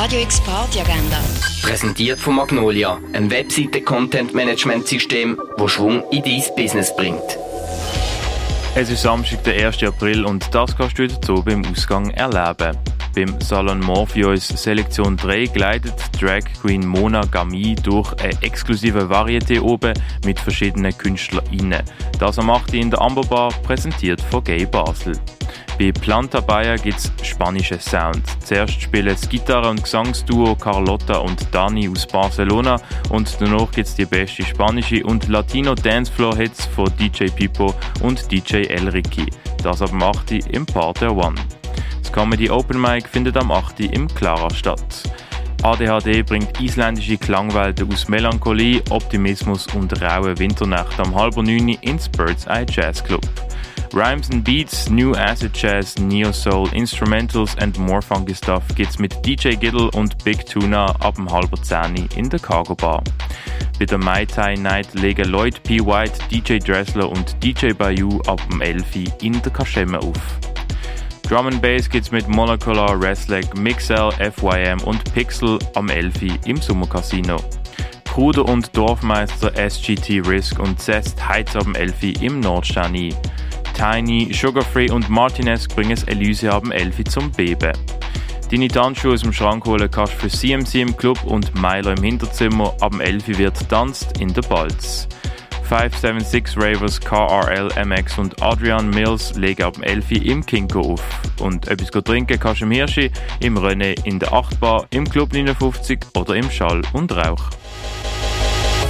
Radio X Party Agenda. Präsentiert von Magnolia, einem Webseite-Content-Management-System, das Schwung in dein Business bringt. Es ist Samstag, der 1. April und das kannst du heute so beim Ausgang erleben. Beim Salon Morpheus Selektion 3 gleitet Drag Queen Mona Gami durch eine exklusive Varieté oben mit verschiedenen KünstlerInnen. Das am 8. in der Amberbar, präsentiert von Gay Basel. Bei Planta Bayer gibt es spanische Sound. Zuerst spielen das Gitarre- und Gesangsduo Carlotta und Dani aus Barcelona und danach gibt es die beste spanische und Latino Dancefloor-Hits von DJ Pipo und DJ Elricky. Das ab 8. im Part One. Das Comedy Open Mic findet am 8. im Clara statt. ADHD bringt isländische Klangwelten aus Melancholie, Optimismus und rauen Winternacht am halber neun ins Bird's Eye Jazz Club. Rhymes and Beats, New Acid Jazz, Neo Soul, Instrumentals and more funky stuff gibt's mit DJ Giddle und Big Tuna ab dem halber Zehni in der Cargo Bar. Bei der Mai Tai Night legen Lloyd P. White, DJ Dressler und DJ Bayou ab dem 11 in der Kaschemme auf. Drum and Bass gibt's mit Monocular, Resleg, Mixel, FYM und Pixel am 11 im Sommercasino. Kruder und Dorfmeister SGT Risk und Zest heiz ab dem 11 im Nordstern ein. Tiny, Sugarfree und Martinez bringen ab dem 11 zum Beben. Deine Tanzschuhe aus dem Schrank holen kannst du für CMC im Club und Milo im Hinterzimmer. Ab dem 11 wird tanzt in der Balz. 576 Ravers, KRL, MX und Adrian Mills legen ab dem 11 im Kinko auf. Und etwas trinken kannst du im Hirschi, im René, in der 8 Bar, im Club 59 oder im Schall und Rauch.